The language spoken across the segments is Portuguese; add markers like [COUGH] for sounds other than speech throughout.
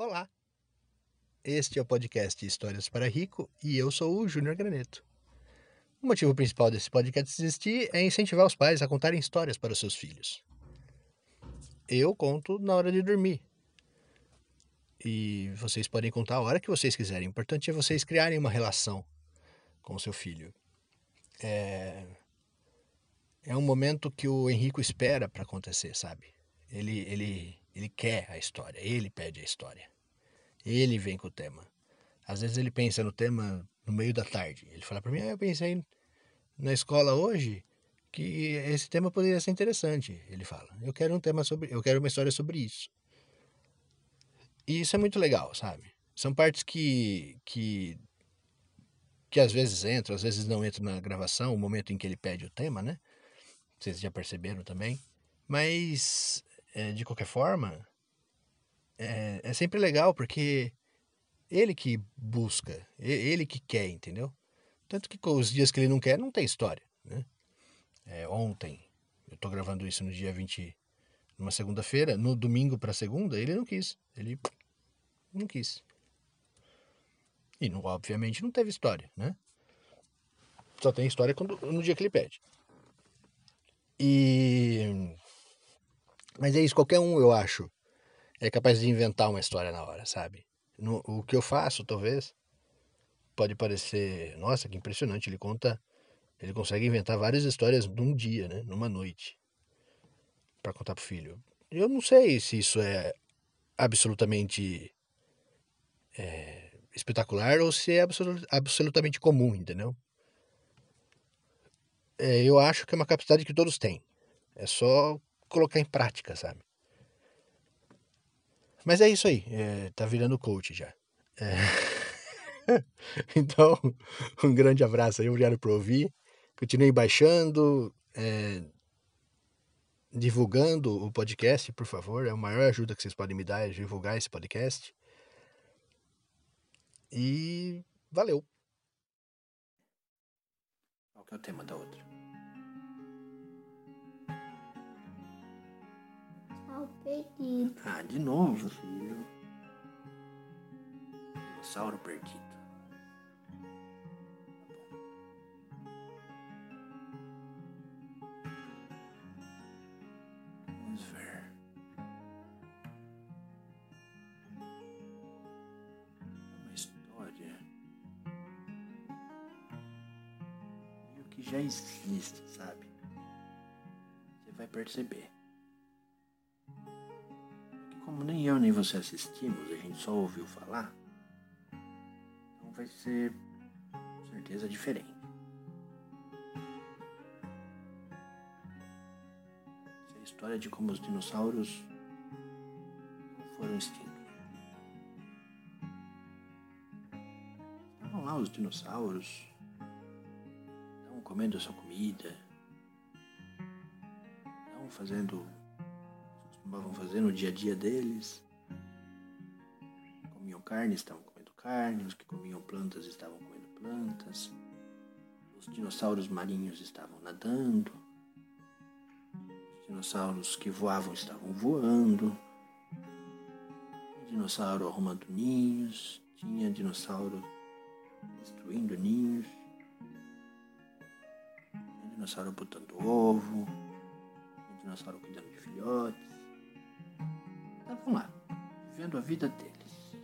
Olá! Este é o podcast Histórias para Rico e eu sou o Júnior Graneto. O motivo principal desse podcast existir é incentivar os pais a contarem histórias para os seus filhos. Eu conto na hora de dormir. E vocês podem contar a hora que vocês quiserem. O importante é vocês criarem uma relação com o seu filho. É, é um momento que o Henrico espera para acontecer, sabe? Ele, ele, ele quer a história, ele pede a história. Ele vem com o tema. Às vezes ele pensa no tema no meio da tarde. Ele fala para mim: ah, Eu pensei na escola hoje que esse tema poderia ser interessante. Ele fala: Eu quero um tema sobre. Eu quero uma história sobre isso. E isso é muito legal, sabe? São partes que, que, que às vezes entram, às vezes não entram na gravação, o momento em que ele pede o tema, né? Vocês já perceberam também. Mas é, de qualquer forma, é, é sempre legal porque ele que busca, ele que quer, entendeu? Tanto que os dias que ele não quer, não tem história, né? É, ontem, eu tô gravando isso no dia 20, numa segunda-feira, no domingo para segunda, ele não quis. Ele não quis. E não, obviamente não teve história, né? Só tem história quando, no dia que ele pede. E mas é isso, qualquer um, eu acho, é capaz de inventar uma história na hora, sabe? No, o que eu faço, talvez, pode parecer, nossa, que impressionante, ele conta, ele consegue inventar várias histórias num dia, né? Numa noite, para contar pro filho. Eu não sei se isso é absolutamente é, espetacular ou se é absolut, absolutamente comum, entendeu? É, eu acho que é uma capacidade que todos têm. É só colocar em prática, sabe? Mas é isso aí, é, tá virando coach já. É... [LAUGHS] então, um grande abraço aí, obrigado por ouvir. Continue baixando, é... divulgando o podcast, por favor. É a maior ajuda que vocês podem me dar é divulgar esse podcast. E valeu. Qual que é o tema da outra? Perdido. Ah, de novo, filho. Dinossauro perdido. Vamos ver. Uma história. E o que já existe, sabe? Você vai perceber como nem eu nem você assistimos, a gente só ouviu falar, então vai ser com certeza diferente. Essa é a história de como os dinossauros foram extintos. Estavam lá os dinossauros, estavam comendo a sua comida, estavam fazendo costumavam fazer no dia a dia deles. Comiam carne, estavam comendo carne, os que comiam plantas estavam comendo plantas, os dinossauros marinhos estavam nadando, os dinossauros que voavam estavam voando, dinossauro arrumando ninhos, tinha dinossauro destruindo ninhos, tinha dinossauro botando ovo, tinha dinossauro cuidando de filhotes estavam lá, vivendo a vida deles.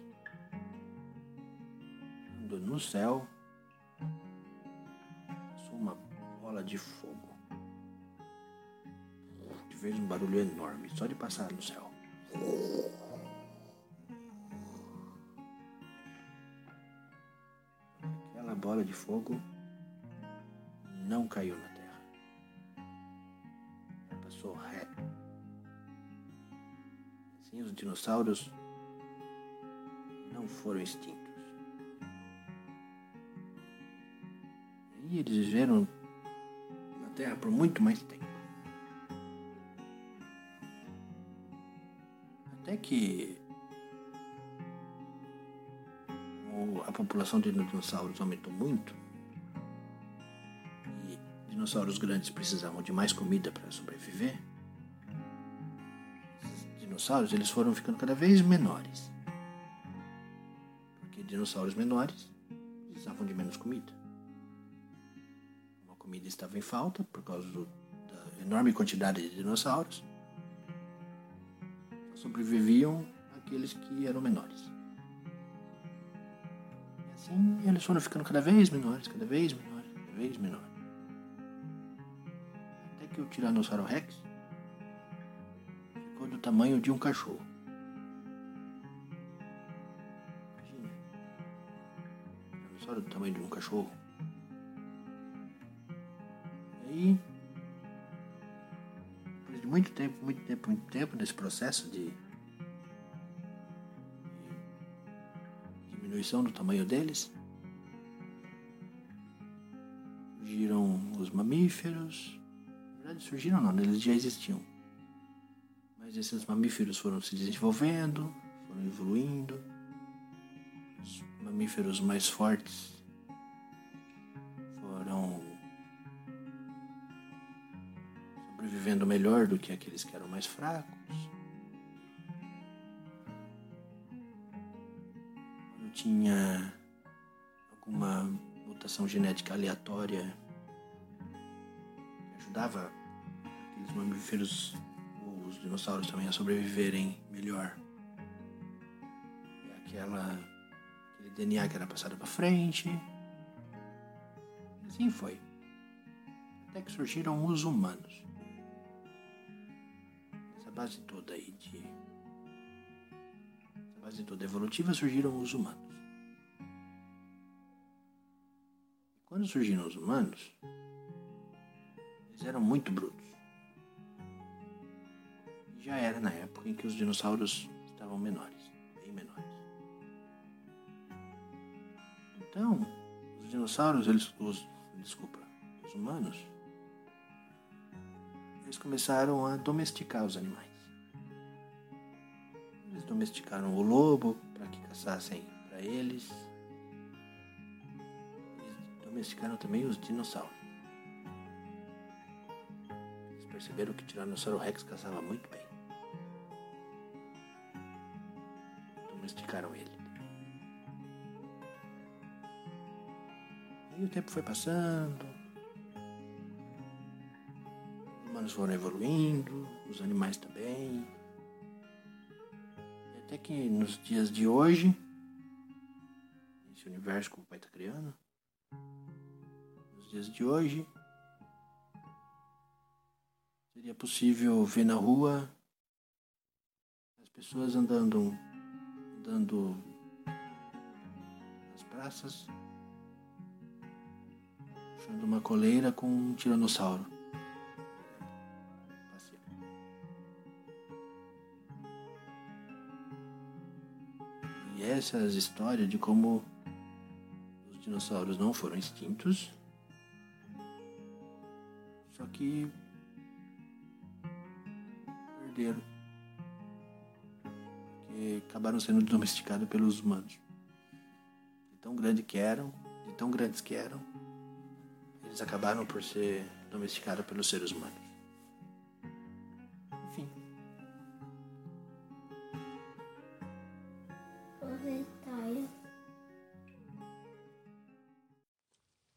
Quando no céu passou uma bola de fogo. Que fez um barulho enorme, só de passar no céu. Aquela bola de fogo não caiu na terra. Passou reto Assim, os dinossauros não foram extintos. E eles viveram na Terra por muito mais tempo. Até que a população de dinossauros aumentou muito e dinossauros grandes precisavam de mais comida para sobreviver dinossauros eles foram ficando cada vez menores. dinossauros menores precisavam de menos comida. A comida estava em falta por causa do, da enorme quantidade de dinossauros. Sobreviviam aqueles que eram menores. E assim eles foram ficando cada vez menores, cada vez menores, cada vez menores. Até que o Tiranossauro Rex tamanho de um cachorro. Imagina. Tiranossauro do tamanho de um cachorro. E aí, depois de muito tempo, muito tempo, muito tempo nesse processo de de diminuição do tamanho deles, surgiram os mamíferos. Na verdade, surgiram não, eles já existiam. Mas esses mamíferos foram se desenvolvendo, foram evoluindo. Os mamíferos mais fortes foram sobrevivendo melhor do que aqueles que eram mais fracos. Quando tinha alguma mutação genética aleatória que ajudava aqueles mamíferos, os dinossauros também a sobreviverem melhor. Aquela, aquele DNA que era passado para frente. Assim foi. Até que surgiram os humanos. Essa base toda aí de. Essa base toda evolutiva surgiram os humanos. Quando surgiram os humanos, eles eram muito brutos. Já era na época em que os dinossauros estavam menores, bem menores. Então, os dinossauros, eles, os, desculpa, os humanos, eles começaram a domesticar os animais. Eles domesticaram o lobo para que caçassem para eles. Eles domesticaram também os dinossauros. Eles perceberam que o Tiranossauro Rex caçava muito bem. Domesticaram ele. Aí o tempo foi passando. Os humanos foram evoluindo, os animais também. E até que nos dias de hoje, esse universo que o pai está criando, nos dias de hoje, seria possível ver na rua as pessoas andando, nas praças, puxando uma coleira com um tiranossauro. E essas histórias de como os dinossauros não foram extintos, só que perderam. Acabaram sendo domesticados pelos humanos. De tão grande que eram, de tão grandes que eram, eles acabaram por ser domesticados pelos seres humanos. Enfim.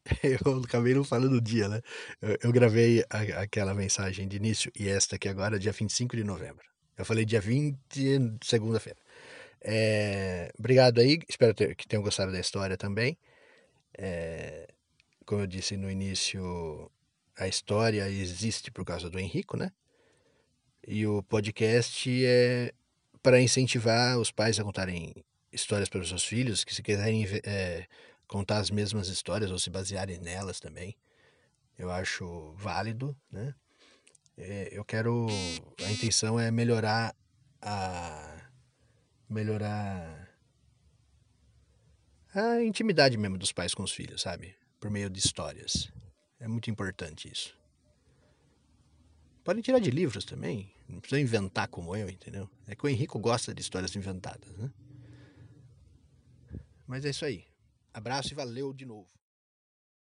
[LAUGHS] Eu acabei não falando o dia, né? Eu, eu gravei a- aquela mensagem de início e esta aqui agora, dia 25 de novembro. Eu falei dia 20, segunda-feira. É, obrigado aí, espero ter- que tenham gostado da história também. É, como eu disse no início, a história existe por causa do Henrico, né? E o podcast é para incentivar os pais a contarem histórias para os seus filhos, que se quiserem é, contar as mesmas histórias ou se basearem nelas também. Eu acho válido, né? É, eu quero. A intenção é melhorar a. melhorar. a intimidade mesmo dos pais com os filhos, sabe? Por meio de histórias. É muito importante isso. Podem tirar de livros também. Não precisa inventar como eu, entendeu? É que o Henrico gosta de histórias inventadas, né? Mas é isso aí. Abraço e valeu de novo.